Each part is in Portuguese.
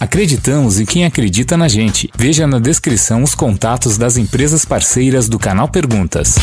Acreditamos em quem acredita na gente. Veja na descrição os contatos das empresas parceiras do canal Perguntas.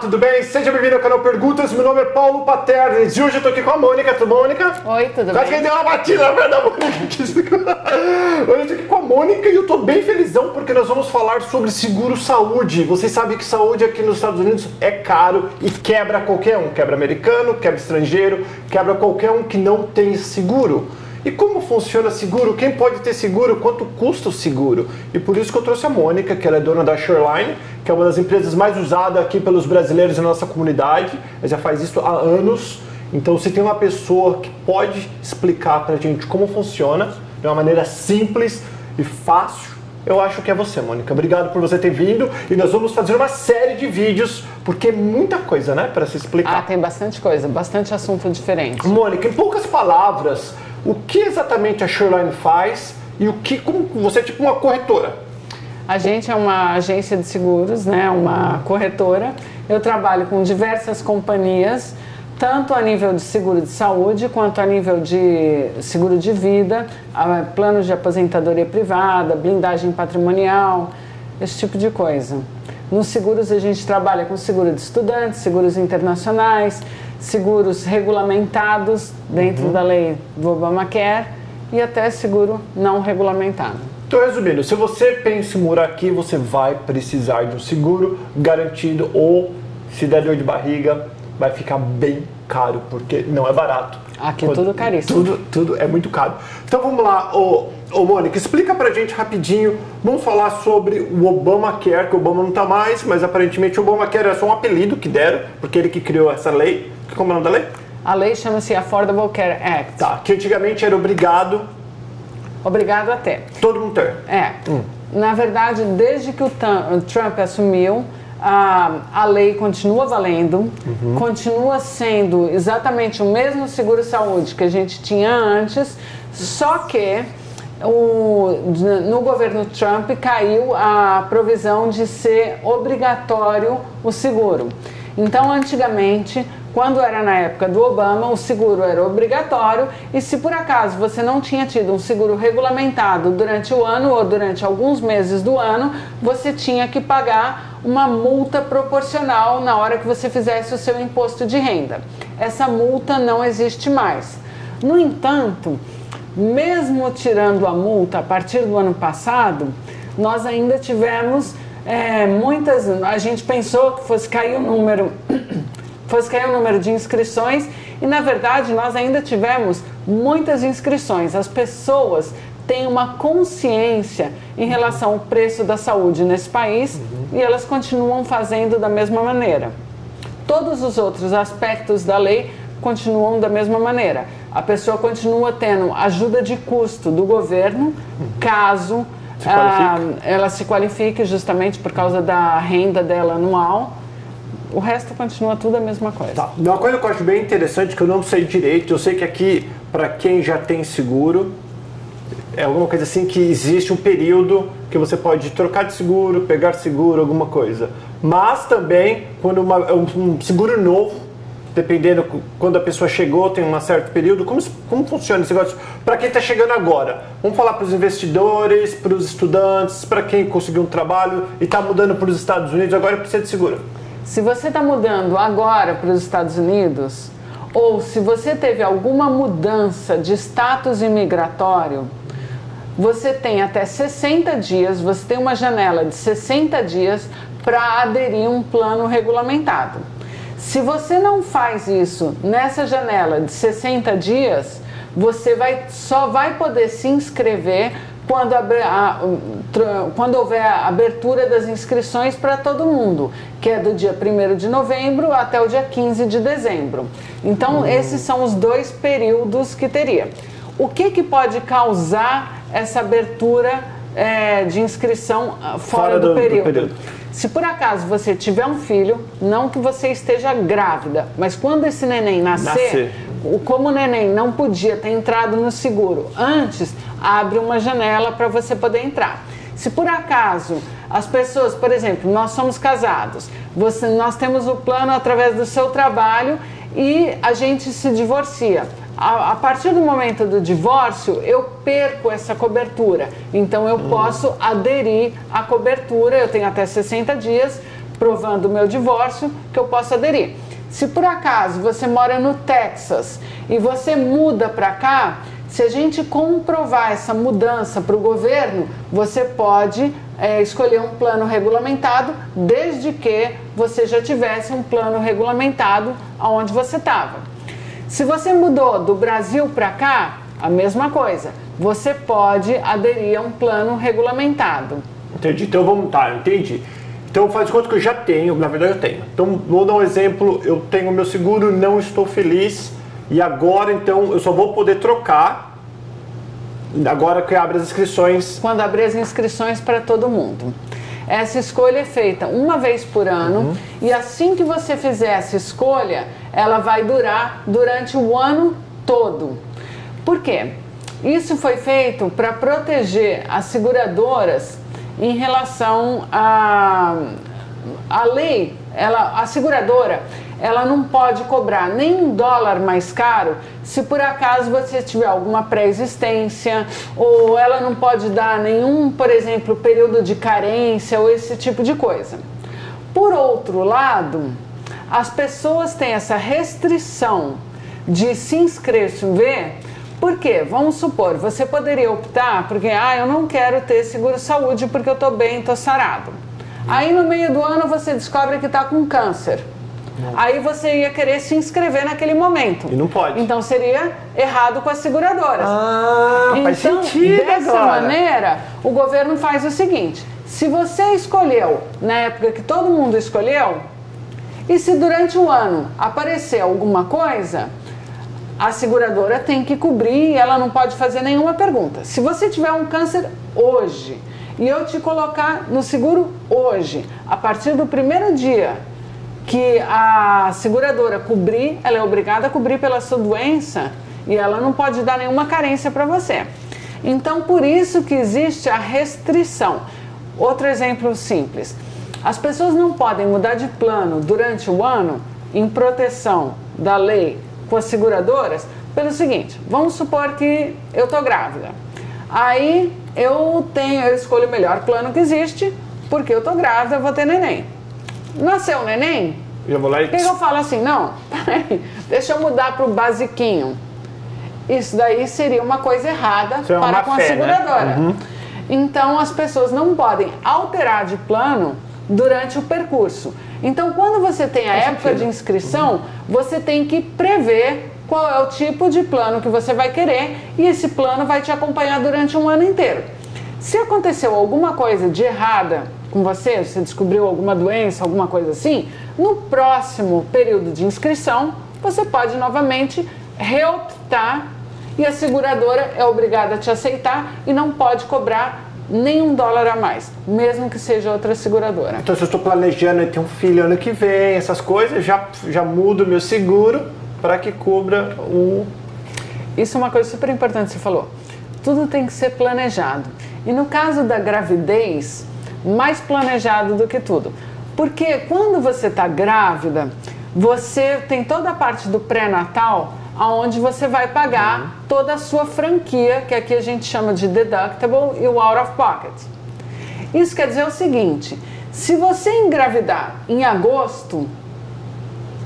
Tudo bem? Seja bem-vindo ao canal Perguntas. Meu nome é Paulo Paternes e hoje eu tô aqui com a Mônica. Tudo bom, Mônica? Oi, tudo Quase que bem? deu uma batida na da Mônica. Hoje eu tô aqui com a Mônica e eu tô bem felizão porque nós vamos falar sobre seguro saúde. Vocês sabem que saúde aqui nos Estados Unidos é caro e quebra qualquer um. Quebra americano, quebra estrangeiro, quebra qualquer um que não tem seguro. E como funciona seguro? Quem pode ter seguro? Quanto custa o seguro? E por isso que eu trouxe a Mônica, que ela é dona da Shoreline, que é uma das empresas mais usadas aqui pelos brasileiros na nossa comunidade. Ela já faz isso há anos. Então, se tem uma pessoa que pode explicar pra gente como funciona de uma maneira simples e fácil, eu acho que é você, Mônica. Obrigado por você ter vindo e nós vamos fazer uma série de vídeos, porque é muita coisa, né, para se explicar. Ah, tem bastante coisa, bastante assunto diferente. Mônica, em poucas palavras, o que exatamente a Shoreline faz e o que, como você é tipo uma corretora? A gente é uma agência de seguros, né, uma corretora. Eu trabalho com diversas companhias, tanto a nível de seguro de saúde, quanto a nível de seguro de vida, planos de aposentadoria privada, blindagem patrimonial, esse tipo de coisa. Nos seguros a gente trabalha com seguro de estudantes, seguros internacionais, seguros regulamentados dentro da lei do Obamacare e até seguro não regulamentado. Então, resumindo, se você pensa em morar aqui, você vai precisar de um seguro garantido ou, se der dor de barriga, vai ficar bem caro, porque não é barato. Aqui é tudo caríssimo. Tudo, tudo é muito caro. Então vamos lá, ô, ô Mônica, explica pra gente rapidinho. Vamos falar sobre o Obamacare, que o Obama não tá mais, mas aparentemente o Obamacare é só um apelido que deram, porque ele que criou essa lei. Como é o nome da lei? A lei chama-se Affordable Care Act. Tá, que antigamente era obrigado Obrigado até. todo mundo ter. É. Na verdade, desde que o Trump assumiu, a, a lei continua valendo, continua sendo exatamente o mesmo seguro-saúde que a gente tinha antes, só que o, no governo Trump caiu a provisão de ser obrigatório o seguro. Então, antigamente, quando era na época do Obama, o seguro era obrigatório e se por acaso você não tinha tido um seguro regulamentado durante o ano ou durante alguns meses do ano, você tinha que pagar uma multa proporcional na hora que você fizesse o seu imposto de renda. Essa multa não existe mais. No entanto, mesmo tirando a multa a partir do ano passado, nós ainda tivemos é, muitas. A gente pensou que fosse cair o número, fosse cair o número de inscrições e na verdade nós ainda tivemos muitas inscrições. As pessoas têm uma consciência em relação ao preço da saúde nesse país e elas continuam fazendo da mesma maneira. Todos os outros aspectos da lei continuam da mesma maneira. A pessoa continua tendo ajuda de custo do governo caso Se ah, ela se qualifique justamente por causa da renda dela anual. O resto continua tudo a mesma coisa. Tá. Uma coisa que eu acho bem interessante, que eu não sei direito, eu sei que aqui, para quem já tem seguro, é alguma coisa assim que existe um período que você pode trocar de seguro, pegar seguro, alguma coisa. Mas também, quando uma, um, seguro novo, dependendo quando a pessoa chegou, tem um certo período, como, como funciona esse negócio? Para quem está chegando agora, vamos falar para os investidores, para os estudantes, para quem conseguiu um trabalho e está mudando para os Estados Unidos, agora precisa de seguro. Se você está mudando agora para os Estados Unidos, ou se você teve alguma mudança de status imigratório, você tem até 60 dias, você tem uma janela de 60 dias para aderir a um plano regulamentado. Se você não faz isso nessa janela de 60 dias, você vai, só vai poder se inscrever quando, a- quando houver a abertura das inscrições para todo mundo, que é do dia 1 de novembro até o dia 15 de dezembro. Então, esses são os dois períodos que teria. O que, que pode causar essa abertura eh, de inscrição ah, fora, Fora do, do- do período? período. Se por acaso você tiver um filho, não que você esteja grávida, mas quando esse neném nascer, Nascer. Como o neném não podia ter entrado no seguro antes, abre uma janela para você poder entrar. Se por acaso As pessoas, por exemplo, nós somos casados, você, nós temos o plano através do seu trabalho e a gente se divorcia. A, a, partir do momento do divórcio, eu perco essa cobertura. Então, eu hum. posso aderir à cobertura, eu tenho até 60 dias provando o meu divórcio que eu posso aderir. Se por acaso você mora no Texas e você muda para cá, se a gente comprovar essa mudança para o governo, você pode é, escolher um plano regulamentado, desde que você já tivesse um plano regulamentado aonde você estava. Se você mudou do Brasil para cá, a mesma coisa. Você pode aderir a um plano regulamentado. Entendi. Então vamos, tá, entendi. Então faz conta que eu já tenho, na verdade eu tenho. Então vou dar um exemplo, eu tenho meu seguro, não estou feliz e agora então eu só vou poder trocar agora que abre as inscrições. Quando abrir as inscrições para todo mundo. Essa escolha é feita uma vez por ano uhum. e assim que você fizer essa escolha, ela vai durar durante o ano todo. Por quê? Isso foi feito para proteger as seguradoras em relação à a, a lei, ela, a seguradora, ela não pode cobrar nem um dólar mais caro se por acaso você tiver alguma pré-existência, ou ela não pode dar nenhum, por exemplo, período de carência ou esse tipo de coisa. Por outro lado, as pessoas têm essa restrição de se inscrever porque, vamos supor, você poderia optar porque, ah, eu não quero ter seguro-saúde porque eu estou bem, estou sarado. Aí no meio do ano você descobre que está com câncer. Aí você ia querer se inscrever naquele momento. E não pode. Então seria errado com as seguradoras. Ah, então, faz sentido dessa agora. maneira, o governo faz o seguinte: se você escolheu na época que todo mundo escolheu, e se durante o ano aparecer alguma coisa, a seguradora tem que cobrir ela não pode fazer nenhuma pergunta. Se você tiver um câncer hoje e eu te colocar no seguro hoje, a partir do primeiro dia que a seguradora cobrir, ela é obrigada a cobrir pela sua doença e ela não pode dar nenhuma carência para você. Então, por isso que existe a restrição. Outro exemplo simples: as pessoas não podem mudar de plano durante o ano em proteção da lei com as seguradoras pelo seguinte: vamos supor que eu tô grávida. Aí eu tenho, eu escolho o melhor plano que existe, porque eu tô grávida, eu vou ter neném. Nasceu o neném? Eu vou lá e... O que, eu falo assim? Não, peraí, deixa eu mudar pro basiquinho. Isso daí seria uma coisa errada é para com a fé, né? seguradora. Né? Uhum. Então as pessoas não podem alterar de plano durante o percurso. Então, quando você tem a Faz época sentido. de inscrição, você tem que prever qual é o tipo de plano que você vai querer e esse plano vai te acompanhar durante um ano inteiro. Se aconteceu alguma coisa de errada com você, você descobriu alguma doença, alguma coisa assim, no próximo período de inscrição, você pode novamente reoptar e a seguradora é obrigada a te aceitar e não pode cobrar nem um dólar a mais, mesmo que seja outra seguradora. Então, se eu estou planejando ter um filho ano que vem, essas coisas, já, já mudo meu seguro para que cubra o. Isso é uma coisa super importante que você falou. Tudo tem que ser planejado. E no caso da gravidez, mais planejado do que tudo. Porque quando você está grávida, você tem toda a parte do pré-natal aonde você vai pagar uhum. toda a sua franquia, que aqui a gente chama de deductible e o out of pocket. Isso quer dizer o seguinte: se você engravidar em agosto,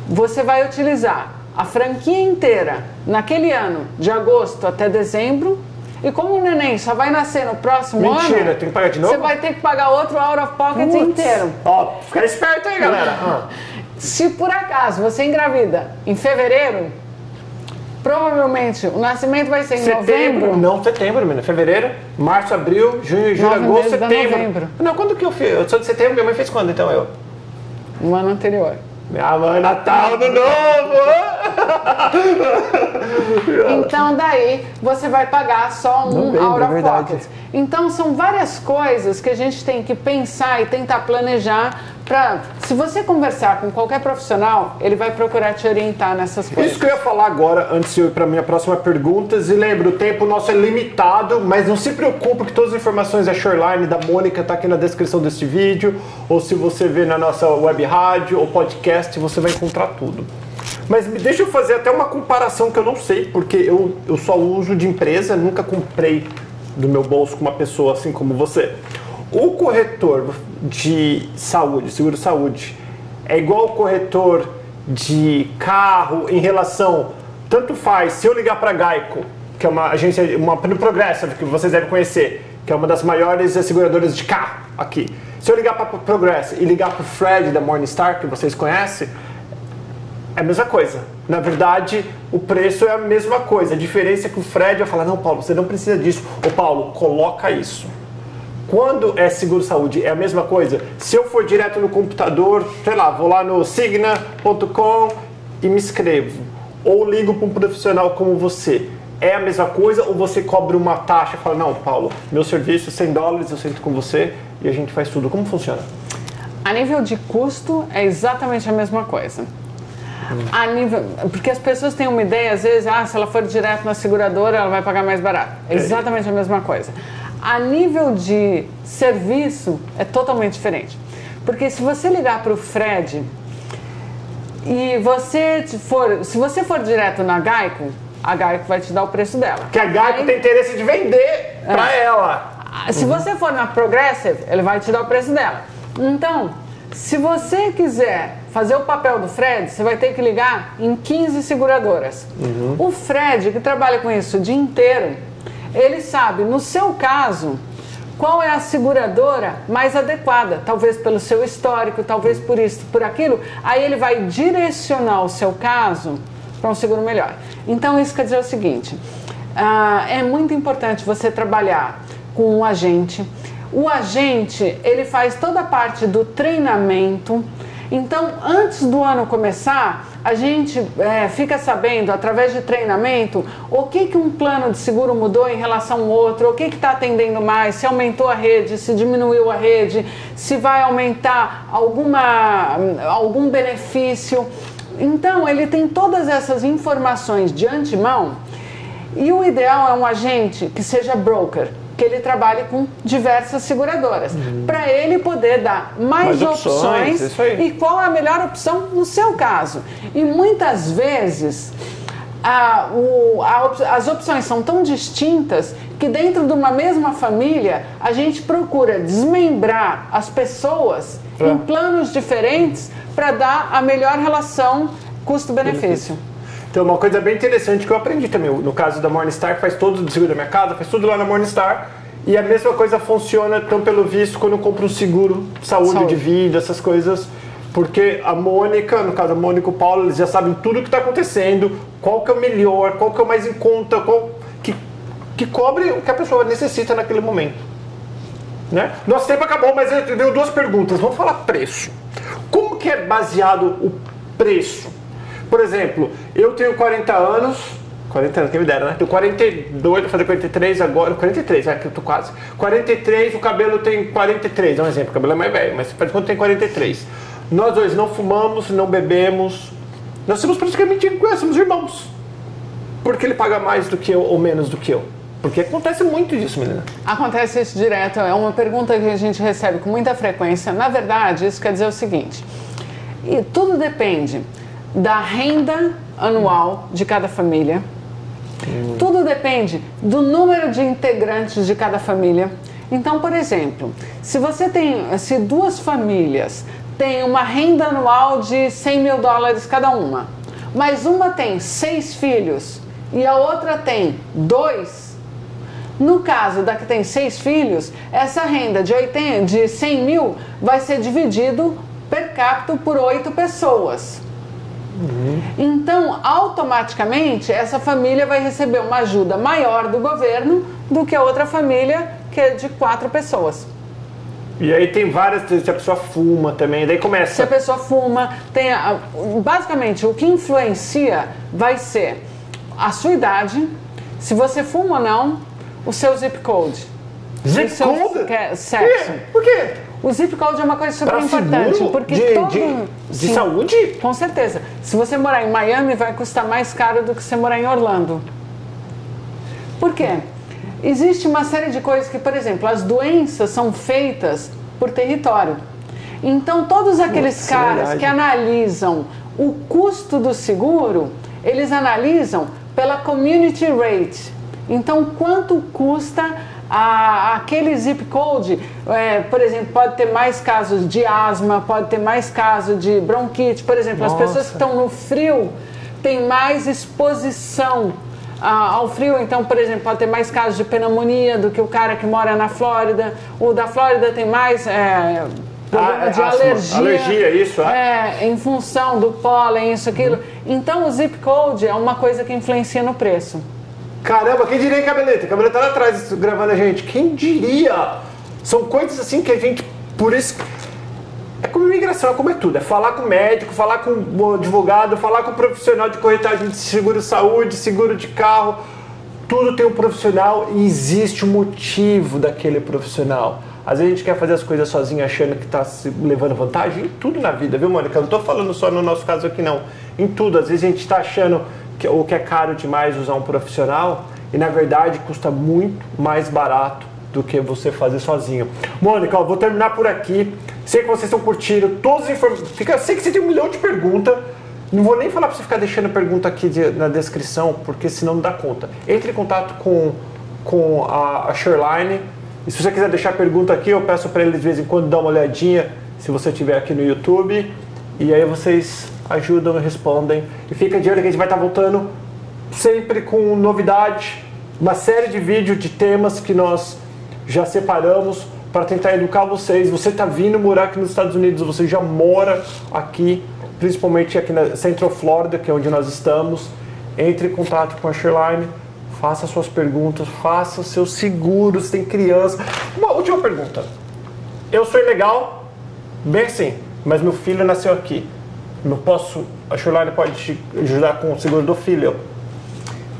você vai utilizar a franquia inteira naquele ano, de agosto até dezembro. E como o neném só vai nascer no próximo Mentira, ano. Mentira, tem que pagar de novo? Você vai ter que pagar outro out of pocket Putz. inteiro. Ó, fica esperto aí, galera. Ah. Se por acaso você engravida em fevereiro, Provavelmente o nascimento vai ser em setembro, novembro. Não, setembro, menina. Fevereiro, março, abril, junho, julho, Nove agosto, setembro. Novembro. Não, quando que eu fiz? Eu sou de setembro, minha mãe fez quando então eu? No ano anterior. Minha mãe, Natal do novo! então daí você vai pagar só um Novembro, out of é pocket. Então são várias coisas que a gente tem que pensar e tentar planejar Pra, se você conversar com qualquer profissional, ele vai procurar te orientar nessas coisas. Isso que eu ia falar agora, antes de eu ir para minha próxima pergunta. E lembra, o tempo nosso é limitado, mas não se preocupe que todas as informações da Shoreline, da Mônica, tá aqui na descrição deste vídeo. Ou se você vê na nossa web rádio ou podcast, você vai encontrar tudo. Mas deixa eu fazer até uma comparação que eu não sei, porque eu, eu só uso de empresa, nunca comprei do meu bolso com uma pessoa assim como você. O corretor de saúde, seguro saúde, é igual o corretor de carro em relação, tanto faz, se eu ligar para Geico, que é uma agência, uma Progressive, que vocês devem conhecer, que é uma das maiores seguradoras de carro aqui. Se eu ligar para Progressive e ligar para o Fred da Morningstar, que vocês conhecem, é a mesma coisa. Na verdade, o preço é a mesma coisa. A diferença é que o Fred vai falar: não, Paulo, você não precisa disso. Ô, Paulo, coloca isso. Quando é seguro saúde, é a mesma coisa. Se eu for direto no computador, sei lá, vou lá no signa.com e me inscrevo. Ou ligo para um profissional como você. É a mesma coisa ou você cobra uma taxa e fala, não, Paulo, meu serviço é 100 dólares, eu sento com você e a gente faz tudo. Como funciona? A nível de custo, é exatamente a mesma coisa. A nível, porque as pessoas têm uma ideia, às vezes, ah, se ela for direto na seguradora, ela vai pagar mais barato. É exatamente a mesma coisa. A nível de serviço, é totalmente diferente. Porque se você ligar para o Fred e você for, se você for direto na Geico, a Geico vai te dar o preço dela. Que a Geico Aí- tem interesse de vender para ela. ah, Se você for na Progressive, ele vai te dar o preço dela. Então, se você quiser fazer o papel do Fred, você vai ter que ligar em 15 seguradoras. O Fred, que trabalha com isso o dia inteiro, ele sabe, no seu caso, qual é a seguradora mais adequada, talvez pelo seu histórico, talvez por isso, por aquilo, aí ele vai direcionar o seu caso para um seguro melhor. Então isso quer dizer o seguinte: ah, é muito importante você trabalhar com um agente. O agente ele faz toda a parte do treinamento. Então, antes do ano começar, a gente é, fica sabendo, através de treinamento, o que, que um plano de seguro mudou em relação ao outro, o que está atendendo mais, se aumentou a rede, se diminuiu a rede, se vai aumentar alguma, algum benefício. Então, ele tem todas essas informações de antemão e o ideal é um agente que seja broker, que ele trabalhe com diversas seguradoras, para ele poder dar mais, Mais opções, opções, aí. e qual é a melhor opção no seu caso. E muitas vezes a- o- a as opções são tão distintas que dentro de uma mesma família a gente procura desmembrar as pessoas Pra- em planos diferentes para dar a melhor relação custo-benefício. Então, uma coisa bem interessante que eu aprendi também, no caso da Morningstar, que faz todo o seguro da minha casa, faz tudo lá na Morningstar. E a mesma coisa funciona, então, pelo visto, quando eu compro um seguro, saúde, Saúde. de vida, essas coisas. Porque a Mônica, no caso a Mônica e o Paulo, eles já sabem tudo o que está acontecendo, qual que é o melhor, qual que é o mais em conta, qual que, que cobre o que a pessoa necessita naquele momento. Né? Nosso tempo acabou, mas eu tenho duas perguntas. Vamos falar preço. Como que é baseado o preço? Por exemplo, eu tenho 40 anos, 40 anos, quem me dera, né? Tenho 42, vou fazer 43 agora, 43, é que eu tô quase. 43, o cabelo tem 43, é um exemplo, o cabelo é mais velho, mas faz quanto tem 43. Nós dois não fumamos, não bebemos, nós somos praticamente somos irmãos. Por que ele paga mais do que eu ou menos do que eu? Porque acontece muito disso, menina. Acontece isso direto, é uma pergunta que a gente recebe com muita frequência. Na verdade, isso quer dizer o seguinte: e tudo depende da renda anual de cada família, tudo depende do número de integrantes de cada família. Então, por exemplo, se você tem, se duas famílias têm uma renda anual de 100 mil dólares cada uma, mas uma tem seis filhos e a outra tem dois, no caso da que tem seis filhos, essa renda de, 80, de 100 mil vai ser dividido per capita por oito pessoas. Então, automaticamente, essa família vai receber uma ajuda maior do governo do que a outra família que é de quatro pessoas. E aí tem várias, se a pessoa fuma também, daí Se começa. a pessoa fuma, tem a- basicamente o que influencia vai ser a sua idade, se você fuma ou não, o seu zip code. Zip code? sexo. Por quê? Por quê? O zip code é uma coisa super Pra importante, porque de- todo... de- de Sim, saúde? Com certeza. Se você morar em Miami, vai custar mais caro do que você morar em Orlando. Por quê? Existe uma série de coisas que, por exemplo, as doenças são feitas por território. Então, todos aqueles Nossa, caras verdade. que analisam o custo do seguro, eles analisam pela community rate. Então, quanto custa a- aquele zip code? É, por exemplo, pode ter mais casos de asma, pode ter mais casos de bronquite. Por exemplo, as pessoas que estão no frio têm mais exposição ao frio. Então, por exemplo, pode ter mais casos de pneumonia do que o cara que mora na Flórida. O da Flórida tem mais é, problema Ah, é de asma. alergia. Alergia, isso, é. É, em função do pólen, isso, aquilo. Então, o zip code é uma coisa que influencia no preço. Caramba, quem diria, hein, Cabeleta? Cabeleta lá atrás gravando a gente. Quem diria? São coisas assim que a gente, por isso... É como imigração, é como é tudo. É falar com o médico, falar com o advogado, falar com o profissional de corretagem de seguro-saúde, seguro de carro. Tudo tem um profissional e existe um motivo daquele profissional. Às vezes a gente quer fazer as coisas sozinho achando que está se levando vantagem em tudo na vida, viu, Mônica? Eu não estou falando só no nosso caso aqui, não. Em tudo. Às vezes a gente está achando que, ou que é caro demais usar um profissional e na verdade custa muito mais barato do que você fazer sozinho. Mônica, ó, vou terminar por aqui. Sei que vocês estão curtindo todos os informações. Sei que você tem um milhão de perguntas. Não vou nem falar para você ficar deixando pergunta aqui de- na descrição, porque senão não dá conta. Entre em contato com, com a, a Shoreline. E se você quiser deixar pergunta aqui, eu peço para eles de vez em quando dar uma olhadinha, se você estiver aqui no YouTube. E aí vocês ajudam respondem. E fica de olho que a gente vai estar voltando sempre com novidade, uma série de vídeos de temas que nós já separamos para tentar educar vocês. Você está vindo morar aqui nos Estados Unidos, você já mora aqui, principalmente aqui na Central Florida, que é onde nós estamos. Entre em contato com a Sherline, faça suas perguntas, faça seus seguros, tem criança. Uma última pergunta. Eu sou ilegal, bem assim, mas meu filho nasceu aqui. Não posso, a Shoreline pode te ajudar com o seguro do filho.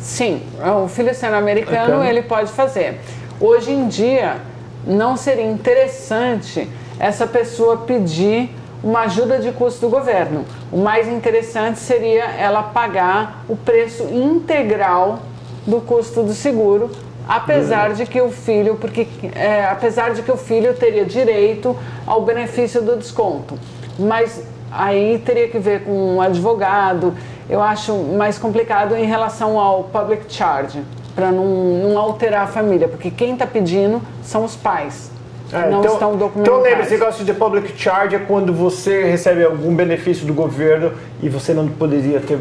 Sim, o filho sendo americano, ele pode fazer. Hoje em dia, não seria interessante essa pessoa pedir uma ajuda de custo do governo. O mais interessante seria ela pagar o preço integral do custo do seguro, apesar de que o filho, porque é, apesar de que o filho teria direito ao benefício do desconto. Mas aí teria que ver com um advogado. Eu acho mais complicado em relação ao public charge, para não, não alterar a família, porque quem está pedindo são os pais. É, não então, estão Então documentados. lembre, esse negócio de public charge é quando você recebe algum benefício do governo e você não poderia ter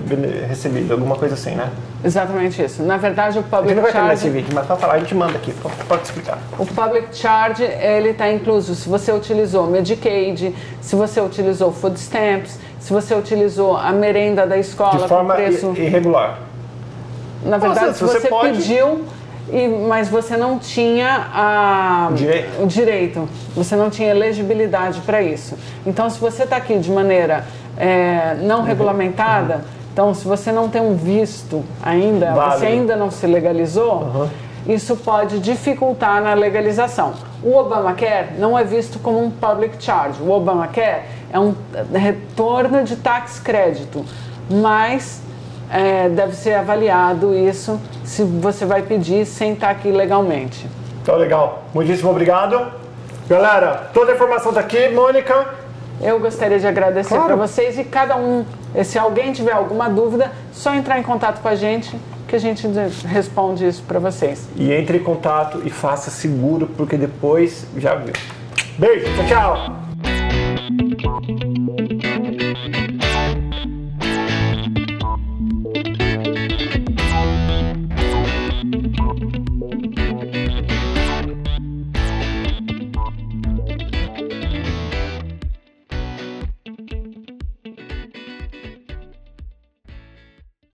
recebido, alguma coisa assim, né? Exatamente isso. Na verdade, o A gente public não vai terminar esse charge, vídeo, mas pra falar a gente manda aqui, pode, explicar. o public charge, ele está incluso se você utilizou Medicaid, se você utilizou food stamps, se você utilizou a merenda da escola De forma preço. irregular. Na verdade, Nossa, se você você, pode- pediu, e, mas você não tinha a, Direito. o direito, você não tinha elegibilidade para isso. Então, se você está aqui de maneira é, Uhum. não regulamentada, então se você não tem um visto ainda, Válido. você ainda não se legalizou, Uhum. isso pode dificultar na legalização. O Obamacare não é visto como um public charge. O Obamacare é um retorno de tax crédito, mas é, deve ser avaliado isso se você vai pedir sem estar aqui legalmente. Então legal. Muitíssimo obrigado. Galera, toda a informação tá aqui, Mônica. Eu gostaria de agradecer Claro. para vocês e cada um, se alguém tiver alguma dúvida, só entrar em contato com a gente que a gente responde isso para vocês. E entre em contato e faça seguro, porque depois já viu. Beijo, tchau, tchau.